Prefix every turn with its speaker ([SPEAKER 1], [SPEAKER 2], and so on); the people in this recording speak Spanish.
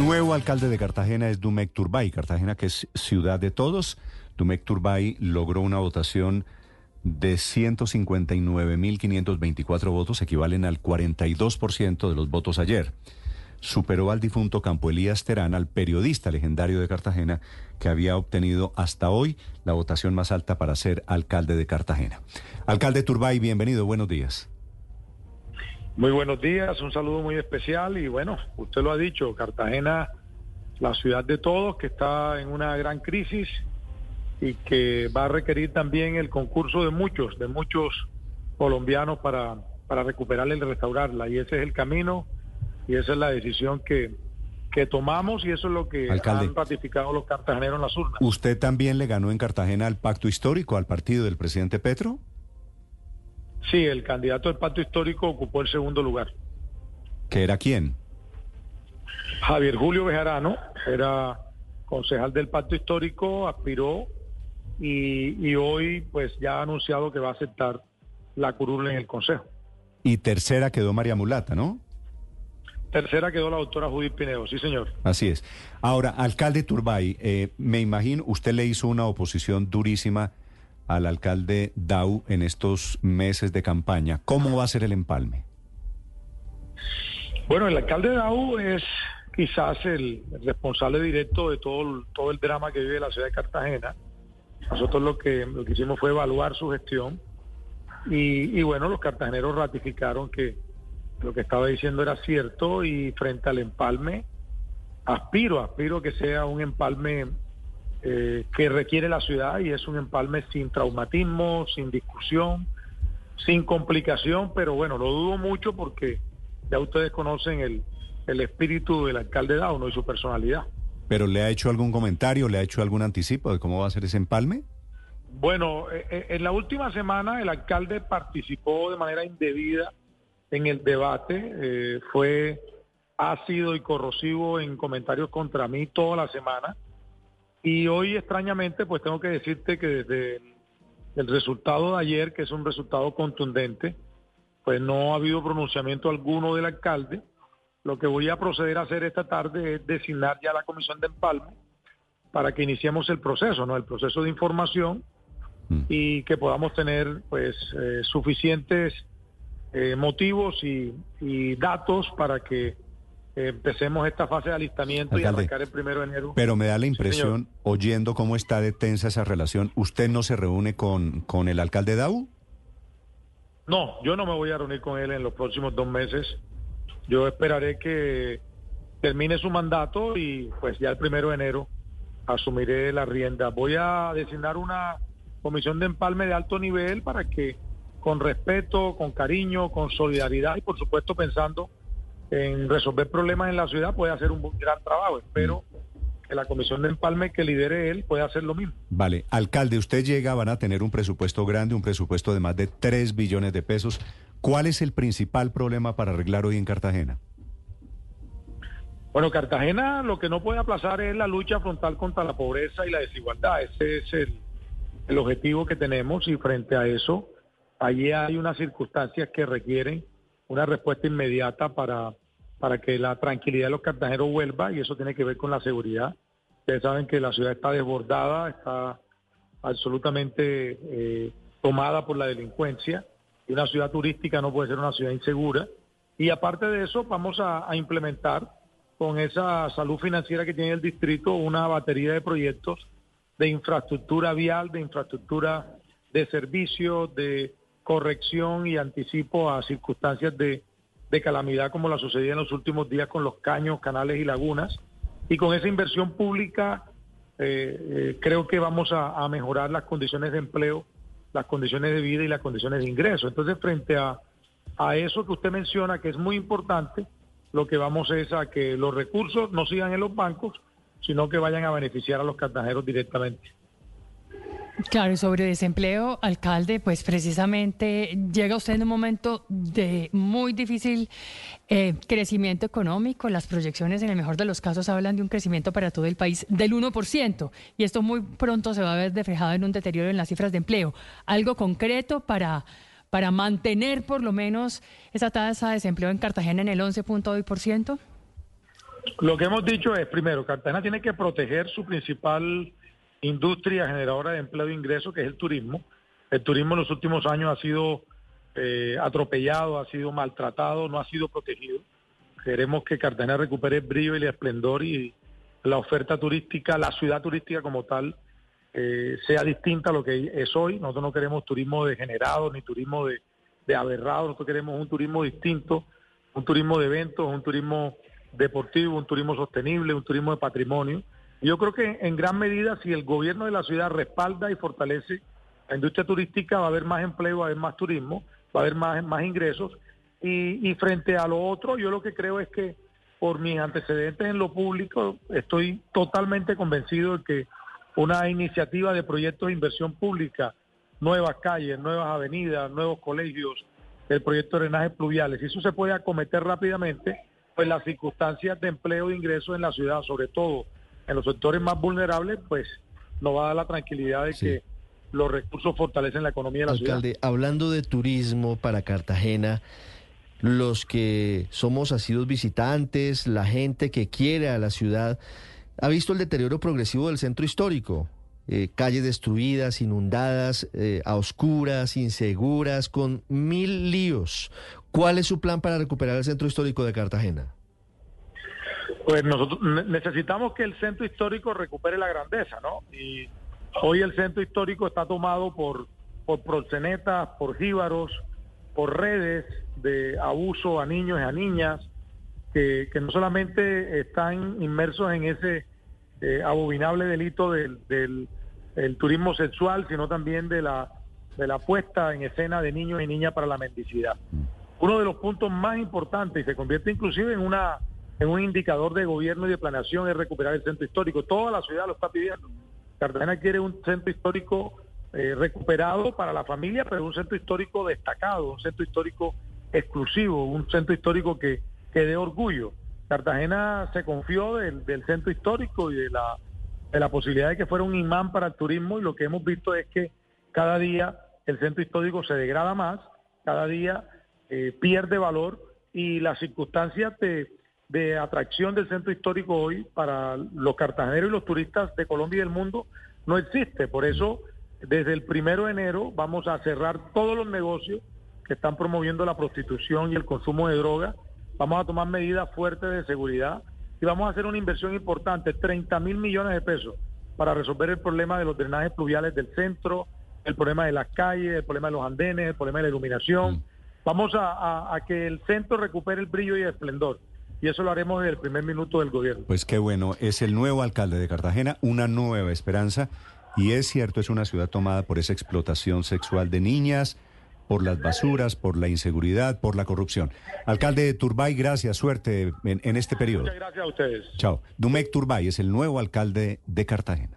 [SPEAKER 1] nuevo alcalde de Cartagena es Dumek Turbay. Cartagena, que es ciudad de todos. Dumek Turbay logró una votación de 159.524 votos, equivalen al 42% de los votos ayer. Superó al difunto Campo Elías Terán, al periodista legendario de Cartagena, que había obtenido hasta hoy la votación más alta para ser alcalde de Cartagena. Alcalde Turbay, bienvenido, buenos días.
[SPEAKER 2] Muy buenos días, un saludo muy especial y bueno, usted lo ha dicho, Cartagena, la ciudad de todos, que está en una gran crisis y que va a requerir también el concurso de muchos, de muchos colombianos para, para recuperarla y restaurarla. Y ese es el camino y esa es la decisión que, que tomamos y eso es lo que han ratificado los cartageneros en las urnas.
[SPEAKER 1] ¿Usted también le ganó en Cartagena al pacto histórico, al partido del presidente Petro?
[SPEAKER 2] Sí, el candidato del pacto histórico ocupó el segundo lugar.
[SPEAKER 1] ¿Que era quién?
[SPEAKER 2] Javier Julio Bejarano, era concejal del pacto histórico, aspiró y, hoy pues ya ha anunciado que va a aceptar la curul en el Consejo.
[SPEAKER 1] Y tercera quedó María Mulata, ¿no?
[SPEAKER 2] Tercera quedó la doctora Judith Pinedo, sí señor.
[SPEAKER 1] Así es. Ahora, alcalde Turbay, eh, me imagino, usted le hizo una oposición durísima al alcalde Dau en estos meses de campaña. ¿Cómo va a ser el empalme?
[SPEAKER 2] Bueno, el alcalde Dau es quizás el, responsable directo de todo, todo el drama que vive la ciudad de Cartagena. Nosotros lo que, lo que hicimos fue evaluar su gestión y, y bueno, los cartageneros ratificaron que lo que estaba diciendo era cierto y frente al empalme, aspiro, aspiro que sea un empalme eh, que requiere la ciudad y es un empalme sin traumatismo, sin discusión, sin complicación, pero bueno, lo dudo mucho porque ya ustedes conocen el, el espíritu del alcalde Dauno y su personalidad.
[SPEAKER 1] ¿Pero le ha hecho algún comentario, le ha hecho algún anticipo de cómo va a ser ese empalme?
[SPEAKER 2] Bueno, eh, eh, en la última semana el alcalde participó de manera indebida en el debate, fue ácido y corrosivo en comentarios contra mí toda la semana. Y hoy extrañamente, pues tengo que decirte que desde el resultado de ayer, que es un resultado contundente, pues no ha habido pronunciamiento alguno del alcalde. Lo que voy a proceder a hacer esta tarde es designar ya la comisión de empalme para que iniciemos el proceso, ¿no? El proceso de información mm. y que podamos tener pues eh, suficientes eh, motivos y, y datos para que empecemos esta fase de alistamiento y arrancar el primero de enero.
[SPEAKER 1] Pero me da la impresión, oyendo cómo está de tensa esa relación, ¿usted no se reúne con, con el alcalde Dau?
[SPEAKER 2] No, yo no me voy a reunir con él en los próximos dos meses. Yo esperaré que termine su mandato y pues ya el primero de enero asumiré la rienda. Voy a designar una comisión de empalme de alto nivel para que con respeto, con cariño, con solidaridad y por supuesto pensando en resolver problemas en la ciudad puede hacer un gran trabajo. Espero que la comisión de empalme que lidere él pueda hacer lo mismo.
[SPEAKER 1] Vale, alcalde, usted llega, van a tener un presupuesto grande, un presupuesto de más de 3 billones de pesos. ¿Cuál es el principal problema para arreglar hoy en Cartagena?
[SPEAKER 2] Bueno, Cartagena lo que no puede aplazar es la lucha frontal contra la pobreza y la desigualdad. Ese es el, el objetivo que tenemos y frente a eso, allí hay unas circunstancias que requieren una respuesta inmediata para, para que la tranquilidad de los cartajeros vuelva y eso tiene que ver con la seguridad. Ustedes saben que la ciudad está desbordada, está absolutamente eh, tomada por la delincuencia y una ciudad turística no puede ser una ciudad insegura. Y aparte de eso, vamos a, a implementar con esa salud financiera que tiene el distrito una batería de proyectos de infraestructura vial, de infraestructura de servicios, de corrección y anticipo a circunstancias de, calamidad como la sucedía en los últimos días con los caños, canales y lagunas. Y con esa inversión pública eh, eh, creo que vamos a, mejorar las condiciones de empleo, las condiciones de vida y las condiciones de ingreso. Entonces, frente a, a eso que usted menciona, que es muy importante, lo que vamos es a que los recursos no sigan en los bancos, sino que vayan a beneficiar a los cartajeros directamente.
[SPEAKER 3] Claro, sobre desempleo, alcalde, pues precisamente llega usted en un momento de muy difícil eh, crecimiento económico. Las proyecciones, en el mejor de los casos, hablan de un crecimiento para todo el país del 1%. Y esto muy pronto se va a ver reflejado en un deterioro en las cifras de empleo. ¿Algo concreto para, para mantener por lo menos esa tasa de desempleo en Cartagena en el 11.2%?
[SPEAKER 2] Lo que hemos dicho es, primero, Cartagena tiene que proteger su principal industria generadora de empleo e ingresos, que es el turismo. El turismo en los últimos años ha sido eh, atropellado, ha sido maltratado, no ha sido protegido. Queremos que Cartagena recupere el brillo y el esplendor y la oferta turística, la ciudad turística como tal, eh, sea distinta a lo que es hoy. Nosotros no queremos turismo degenerado ni turismo de, de aberrado, nosotros queremos un turismo distinto, un turismo de eventos, un turismo deportivo, un turismo sostenible, un turismo de patrimonio. Yo creo que en gran medida si el gobierno de la ciudad respalda y fortalece la industria turística va a haber más empleo, va a haber más turismo, va a haber más, más ingresos. Y, frente a lo otro, yo lo que creo es que por mis antecedentes en lo público, estoy totalmente convencido de que una iniciativa de proyectos de inversión pública, nuevas calles, nuevas avenidas, nuevos colegios, el proyecto de drenajes pluviales, y eso se puede acometer rápidamente, pues las circunstancias de empleo e ingreso en la ciudad, sobre todo en los sectores más vulnerables, pues nos va a dar la tranquilidad de que los recursos fortalecen la economía de la
[SPEAKER 4] Alcalde,
[SPEAKER 2] ciudad.
[SPEAKER 4] hablando de turismo para Cartagena, los que somos asidos visitantes, la gente que quiere a la ciudad, ha visto el deterioro progresivo del centro histórico. Eh, calles destruidas, inundadas, eh, a oscuras, inseguras, con mil líos. ¿Cuál es su plan para recuperar el centro histórico de Cartagena?
[SPEAKER 2] Pues nosotros ne- necesitamos que el centro histórico recupere la grandeza, ¿no? Y hoy el centro histórico está tomado por, por proxenetas, por jíbaros, por redes de abuso a niños y a niñas, que, que no solamente están inmersos en ese eh, abominable delito del, del el turismo sexual, sino también de la, de la puesta en escena de niños y niñas para la mendicidad. Uno de los puntos más importantes y se convierte inclusive en una en un indicador de gobierno y de planeación es recuperar el centro histórico. Toda la ciudad lo está pidiendo. Cartagena quiere un centro histórico eh, recuperado para la familia, pero un centro histórico destacado, un centro histórico exclusivo, un centro histórico que, que dé orgullo. Cartagena se confió del, del centro histórico y de la, de la posibilidad de que fuera un imán para el turismo y lo que hemos visto es que cada día el centro histórico se degrada más, cada día eh, pierde valor y las circunstancias de, de atracción del centro histórico hoy para los cartageneros y los turistas de Colombia y del mundo no existe. Por eso, desde el primero de enero vamos a cerrar todos los negocios que están promoviendo la prostitución y el consumo de drogas. Vamos a tomar medidas fuertes de seguridad y vamos a hacer una inversión importante, 30 mil millones de pesos, para resolver el problema de los drenajes pluviales del centro, el problema de las calles, el problema de los andenes, el problema de la iluminación. Vamos a, a- a que el centro recupere el brillo y el esplendor. Y eso lo haremos desde el primer minuto del gobierno.
[SPEAKER 1] Pues qué bueno, es el nuevo alcalde de Cartagena, una nueva esperanza. Y es cierto, es una ciudad tomada por esa explotación sexual de niñas, por las basuras, por la inseguridad, por la corrupción. Alcalde de Turbay, gracias, suerte en, en este periodo.
[SPEAKER 2] Muchas gracias a ustedes.
[SPEAKER 1] Chao. Dumec Turbay es el nuevo alcalde de Cartagena.